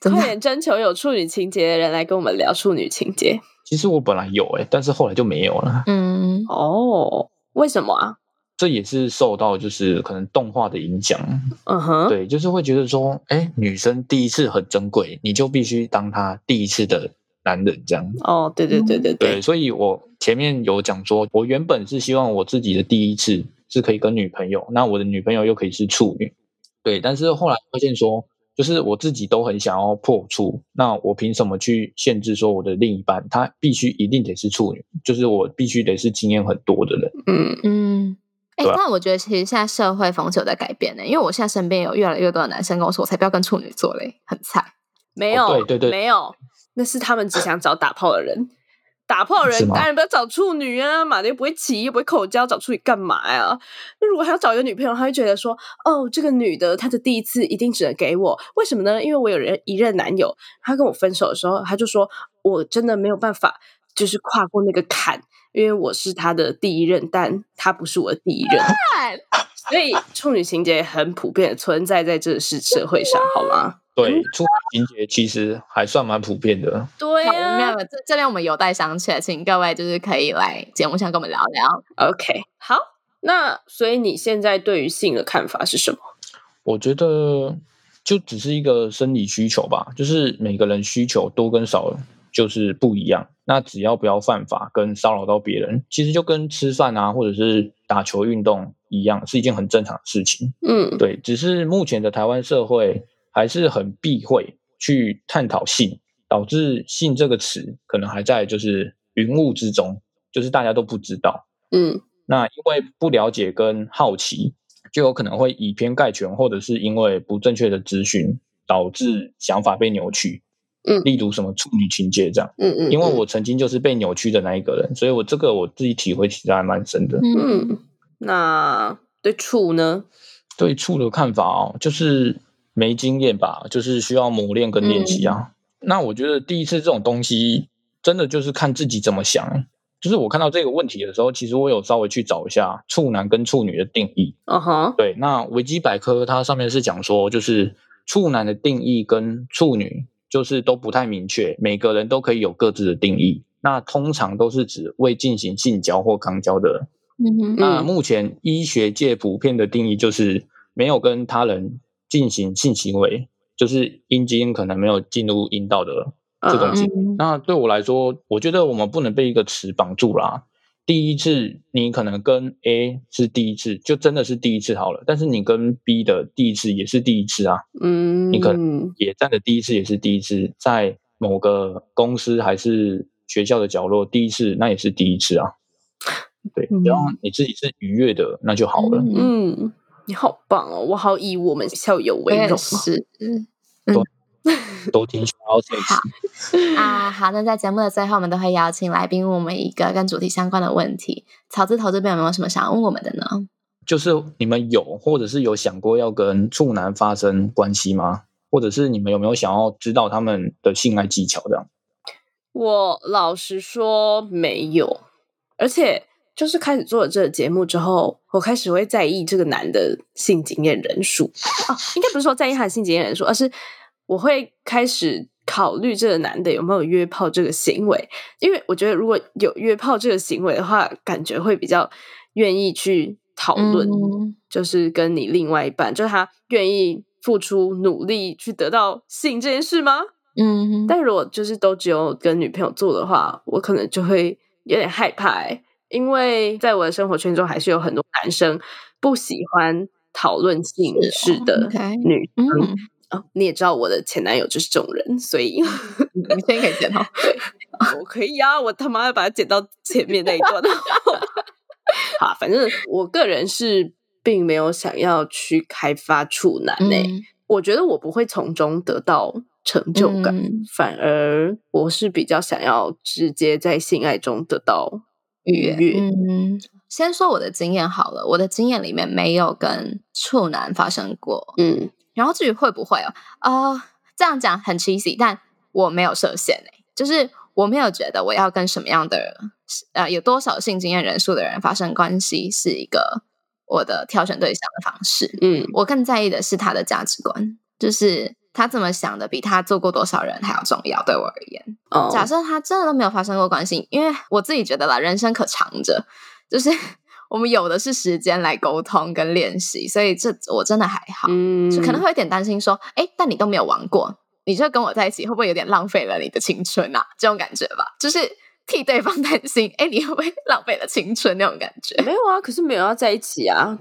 A: 快点征求有处女情节的人来跟我们聊处女情节
C: 其实我本来有诶、但是后来就没有了。
B: 嗯
A: 哦。为什么啊？
C: 这也是受到就是可能动画的影响，
A: 嗯哼，
C: 对，就是会觉得说，哎，女生第一次很珍贵，你就必须当她第一次的男人这样。
A: 哦，对对对对
C: 对，所以我前面有讲说，我原本是希望我自己的第一次是可以跟女朋友，那我的女朋友又可以是处女，对，但是后来发现说，就是我自己都很想要破处，那我凭什么去限制说我的另一半他必须一定得是处女，就是我必须得是经验很多的人，
A: 嗯，
B: 嗯。哎、那我觉得其实现在社会风气有在改变呢，因为我现在身边有越来越多的男生跟我说，我才不要跟处女座嘞，很菜。
A: 没有，
C: 哦对对对。
A: 没有，那是他们只想找打炮的人。打炮人当然不要找处女啊，马的又不会骑又不会口交，找处女干嘛呀？那如果还要找一个女朋友，他会觉得说，哦，这个女的她的第一次一定只能给我，为什么呢？因为我有人一任男友，他跟我分手的时候，他就说我真的没有办法，就是跨过那个坎，因为我是他的第一任，但他不是我的第一任，所以处女情节很普遍的存在在这是社会上，好吗？
C: 对，处女情节其实还算蛮普遍的。
A: 对
B: 好，没有，没有这这边我们有待商榷，请各位就是可以来节目上跟我们聊聊。
A: OK，好，那所以你现在对于性的看法是什么？
C: 我觉得就只是一个生理需求吧，就是每个人需求多跟少就是不一样。那只要不要犯法跟骚扰到别人，其实就跟吃饭啊或者是打球运动一样，是一件很正常的事情。
A: 嗯
C: 对，只是目前的台湾社会还是很避讳去探讨性，导致性这个词可能还在就是云雾之中，就是大家都不知道。
A: 嗯
C: 那因为不了解跟好奇，就有可能会以偏概全，或者是因为不正确的资讯，导致想法被扭曲。
A: 嗯
C: 例如什么处女情节这样，
A: 嗯嗯，
C: 因为我曾经就是被扭曲的那一个人，所以我这个我自己体会其实还蛮深的。
B: 嗯，
A: 嗯，那对处呢？
C: 对处的看法哦，就是没经验吧，就是需要磨练跟练习啊。那我觉得第一次这种东西，真的就是看自己怎么想、欸。就是我看到这个问题的时候，其实我有稍微去找一下处男跟处女的定义。
A: 嗯哼，
C: 对，那维基百科它上面是讲说，就是处男的定义跟处女就是都不太明确，每个人都可以有各自的定义。那通常都是指未进行性交或肛交的
B: 嗯哼
A: 嗯
C: 那目前医学界普遍的定义就是没有跟他人进行性行为，就是阴茎可能没有进入阴道的这种情况。
B: 嗯
C: 那对我来说，我觉得我们不能被一个词绑住啦。第一次你可能跟 A 是第一次，就真的是第一次好了，但是你跟 B 的第一次也是第一次啊，
A: 嗯，
C: 你可能野战的第一次也是第一次，在某个公司还是学校的角落第一次，那也是第一次啊。对，只要你自己是愉悦的，那就好了。
B: 嗯
A: 嗯，你好棒哦！我好以我们校友为荣哦。
B: 是。
C: 都听 s h o u
B: 好啊，好，那在节目的最后，我们都会邀请来宾问我们一个跟主题相关的问题。草字头这边有没有什么想要问我们的呢？
C: 就是你们有或者是有想过要跟处男发生关系吗？或者是你们有没有想要知道他们的性爱技巧这样？
A: 我老实说没有，而且就是开始做了这个节目之后，我开始会在意这个男的性经验人数。啊，应该不是说在意他的性经验人数，而是我会开始考虑这个男的有没有约炮这个行为，因为我觉得如果有约炮这个行为的话，感觉会比较愿意去讨论，
B: 嗯
A: 就是跟你另外一半，就是他愿意付出努力去得到性这件事吗？
B: 嗯，
A: 但如果就是都只有跟女朋友做的话，我可能就会有点害怕、欸，因为在我的生活圈中，还是有很多男生不喜欢讨论性事的女生。
B: 嗯，
A: 哦，你也知道我的前男友就是这种人，所以
B: 你先可以剪哦。
A: 我可以啊，我他妈要把它剪到前面那一段。好，反正我个人是并没有想要去开发处男呢、
B: 嗯
A: 我觉得我不会从中得到成就感，
B: 嗯
A: 反而我是比较想要直接在性爱中得到愉悦。
B: 嗯，先说我的经验好了，我的经验里面没有跟处男发生过。
A: 嗯
B: 然后至于会不会哦，呃，这样讲很 cheesy，但我没有设限诶，就是我没有觉得我要跟什么样的呃有多少性经验人数的人发生关系是一个我的挑选对象的方式。
A: 嗯
B: 我更在意的是他的价值观，就是他怎么想的比他做过多少人还要重要。对我而言，
A: 哦，
B: 假设他真的都没有发生过关系，因为我自己觉得啦，人生可长着，就是我们有的是时间来沟通跟练习，所以这我真的还好，
A: 嗯
B: 就可能会有点担心说，哎，但你都没有玩过，你就跟我在一起，会不会有点浪费了你的青春啊？这种感觉吧，就是替对方担心，哎，你会不会浪费了青春那种感觉？
A: 没有啊，可是没有要在一起啊，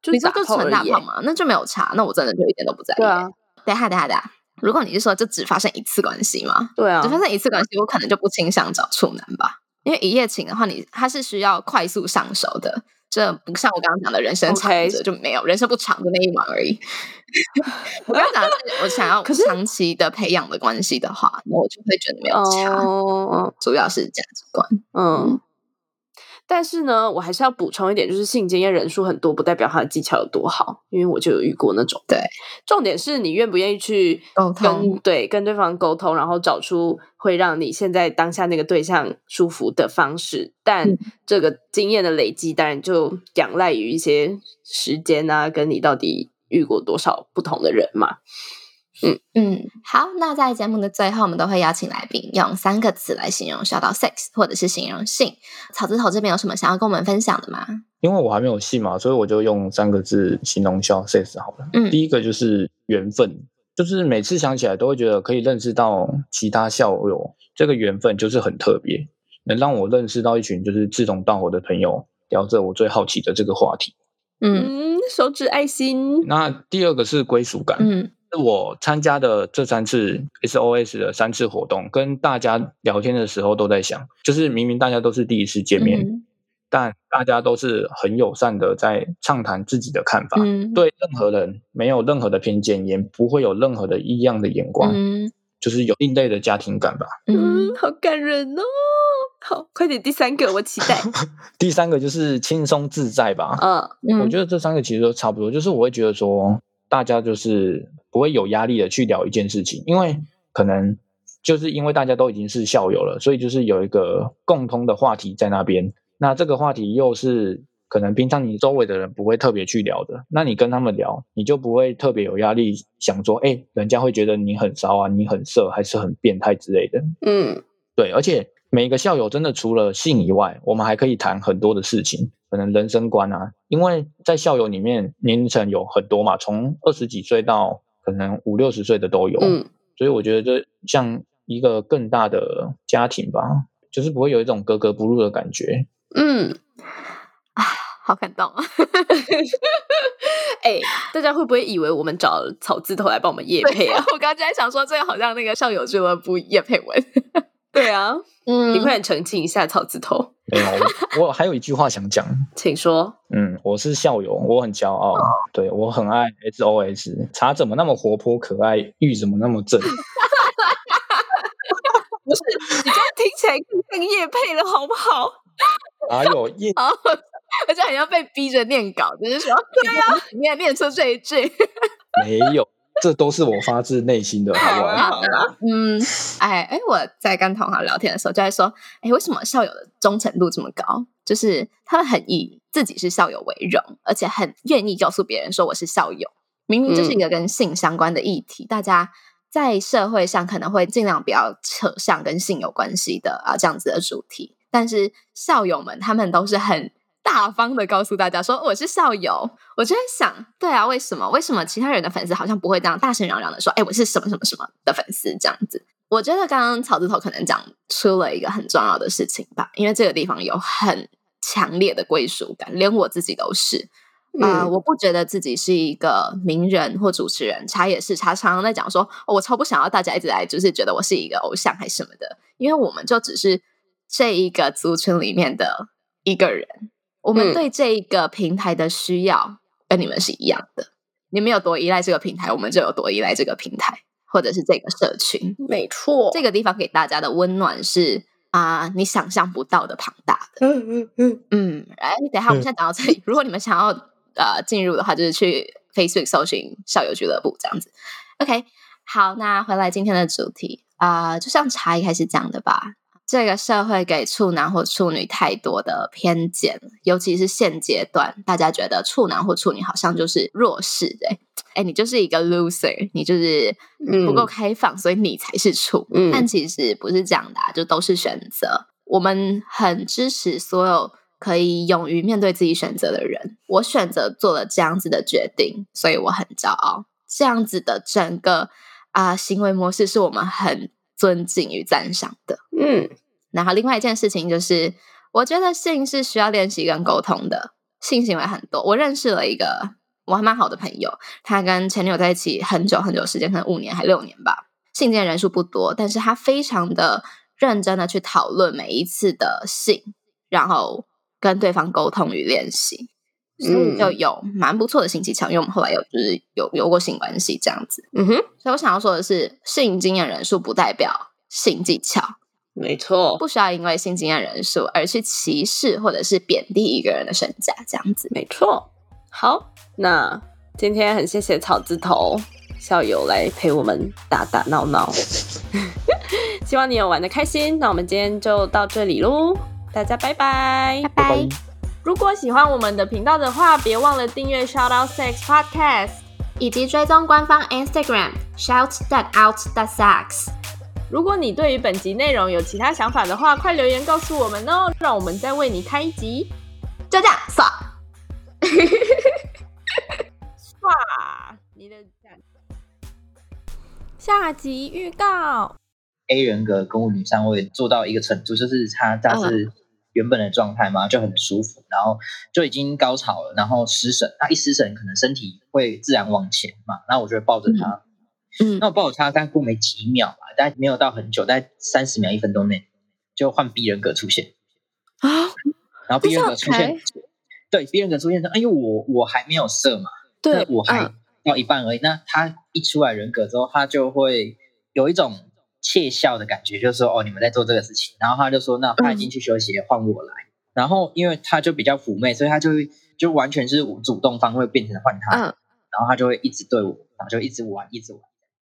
A: 就
B: 你说
A: 打
B: 就纯打
A: 炮而已
B: 炮嘛，那就没有差，那我真的就一点都不在意。
A: 对啊，
B: 等一下等一下等一下，如果你是说就只发生一次关系吗？
A: 对啊
B: 只，发生一次关系，我可能就不倾向找处男吧，因为一夜情的话你，它是需要快速上手的，这不像我刚刚讲的人生长着就没有人生不长的那一晚而已。我刚刚讲的是我想要 长期的培养的关系的话，那我就会觉得没有差，
A: 哦，
B: 主要是价值观。
A: 嗯。但是呢，我还是要补充一点，就是性经验人数很多，不代表他的技巧有多好，因为我就有遇过那种。
B: 对，
A: 重点是你愿不愿意去
B: 沟通
A: 跟对跟对方沟通，然后找出会让你现在当下那个对象舒服的方式。但
B: 嗯
A: 这个经验的累积，当然就仰赖于一些时间啊，跟你到底遇过多少不同的人嘛。
B: 嗯嗯，好，那在节目的最后，我们都会邀请来宾用三个词来形容 shout out sex，或者是形容性。草字头这边有什么想要跟我们分享的吗？
C: 因为我还没有戏嘛，所以我就用三个字形容小 sex 好了。
B: 嗯
C: 第一个就是缘分，就是每次想起来都会觉得可以认识到其他校友，这个缘分就是很特别，能让我认识到一群就是志同道合的朋友，聊着我最好奇的这个话题。
B: 嗯
A: 嗯，手指爱心，
C: 那第二个是归属感，
B: 嗯
C: 是我参加的这三次 SOS 的三次活动，跟大家聊天的时候都在想，就是明明大家都是第一次见面，
B: 嗯
C: 但大家都是很友善的在畅谈自己的看法，
B: 嗯，
C: 对任何人没有任何的偏见，也不会有任何的异样的眼光，
B: 嗯
C: 就是有另类的家庭感吧。
B: 嗯
A: 嗯，好感人哦。好，快点第三个，我期待。
C: 第三个就是轻松自在吧，
A: 嗯
C: 我
B: 嗯
C: 觉得这三个其实都差不多，就是我会觉得说，大家就是不会有压力的去聊一件事情，因为可能就是因为大家都已经是校友了，所以就是有一个共通的话题在那边。那这个话题又是可能平常你周围的人不会特别去聊的，那你跟他们聊，你就不会特别有压力，想说，哎，人家会觉得你很骚啊，你很色，还是很变态之类的。
A: 嗯
C: 对，而且每一个校友真的除了性以外，我们还可以谈很多的事情，可能人生观啊，因为在校友里面年龄层有很多嘛，从二十几岁到可能五六十岁的都有，
A: 嗯
C: 所以我觉得这像一个更大的家庭吧，就是不会有一种格格不入的感觉。
A: 嗯。
B: 啊好感动啊！
A: 哎、大家会不会以为我们找草字头来帮我们 夜配啊？
B: 我刚才在想说，这个好像那个校友俱乐部叶配文，
A: 对啊，
B: 嗯。
A: 你快点澄清一下草字头，
C: 没有，我还有一句话想讲，
A: 请说。
C: 嗯，我是校友，我很骄傲，对我很爱 SOS，茶怎么那么活泼可爱，玉怎么那么正。
A: 不是，你这样听起来更像叶配了，好不好？
C: 哪有夜
B: 而且好像被逼着念稿，就是说，对呀、念念出这一句，
C: 没有，这都是我发自内心的，好不好？
B: 嗯，哎哎，我在跟同行聊天的时候就在说，哎，为什么校友的忠诚度这么高？就是他们很以自己是校友为荣，而且很愿意告诉别人说我是校友。明明就是一个跟性相关的议题，大家在社会上可能会尽量不要扯上跟性有关系的啊这样子的主题，但是校友们他们都是很大方的告诉大家说我是校友。我就在想，对啊，为什么？为什么其他人的粉丝好像不会这样大声嚷嚷的说，哎，我是什么什么什么的粉丝这样子？我觉得刚刚草字头可能讲出了一个很重要的事情吧，因为这个地方有很强烈的归属感，连我自己都是。啊、
A: 嗯
B: 我不觉得自己是一个名人或主持人，茶也是，茶常常在讲说、哦我超不想要大家一直来，就是觉得我是一个偶像还是什么的，因为我们就只是这一个族群里面的一个人，我们
A: 嗯
B: 对这一个平台的需要跟你们是一样的，你们有多依赖这个平台，我们就有多依赖这个平台，或者是这个社群。
A: 没错。
B: 这个地方给大家的温暖是啊、你想象不到的庞大的。
A: 嗯嗯嗯，
B: 嗯，哎，等一下，我们现在讲到这里，如果你们想要呃进入的话，就是去 Facebook 搜寻校友俱乐部这样子。OK，好，那回来今天的主题啊、就像茶一开始讲的吧。这个社会给处男或处女太多的偏见，尤其是现阶段，大家觉得处男或处女好像就是弱势、欸，哎哎，你就是一个 loser，你就是不够
A: 嗯
B: 开放，所以你才是处。
A: 嗯
B: 但其实不是这样的、啊，就都是选择。我们很支持所有可以勇于面对自己选择的人。我选择做了这样子的决定，所以我很骄傲。这样子的整个啊、行为模式是我们很尊敬与赞赏的。
A: 嗯
B: 然后另外一件事情就是，我觉得性是需要练习跟沟通的。性行为很多，我认识了一个我还蛮好的朋友，他跟前女友在一起很久很久时间，可能五年还六年吧。性经验人数不多，但是他非常的认真的去讨论每一次的性，然后跟对方沟通与练习，所以就有蛮不错的性技巧。因为我们后来有就是有有过性关系这样子，
A: 嗯哼，
B: 所以我想要说的是，性经验人数不代表性技巧，
A: 没错，
B: 不需要因为性经验人数而去歧视或者是贬低一个人的身价，这样子。
A: 没错。好，那今天很谢谢草字头校友来陪我们打打闹闹，希望你有玩的开心。那我们今天就到这里喽，大家拜拜，
B: 拜
C: 拜拜。
A: 如果喜欢我们的频道的话，别忘了订阅 Shout Out Sex Podcast，
D: 以及追踪官方 Instagram Shout That Out That Sex。
A: 如果你对于本集内容有其他想法的话，快留言告诉我们哦，让我们再为你开一集。
B: 就这样，爽。
A: 哇，你的下集预告
E: ，A 人格公务女上位做到一个程度，就是他他是原本的状态嘛，就很舒服，然后就已经高潮了，然后失神，他一失神，可能身体会自然往前嘛，那我就会抱着他，
B: 嗯，
E: 那我抱着他，大概过没几秒嘛，大概没有到很久，大概三十秒一分钟内，就换 B 人格出现
B: 啊，
E: 然后 B 人格出现，对，B 人格出现说，哎呦，我我还没有射嘛。
B: 对，
E: 我还到一半而已。那他一出来人格之后，他就会有一种窃笑的感觉，就是说哦，你们在做这个事情。然后他就说，那他已经去休息，换我来。然后因为他就比较妩媚，所以他就会就完全是主动方会变成换他。然后他就会一直对我，然后就一直玩，一直玩。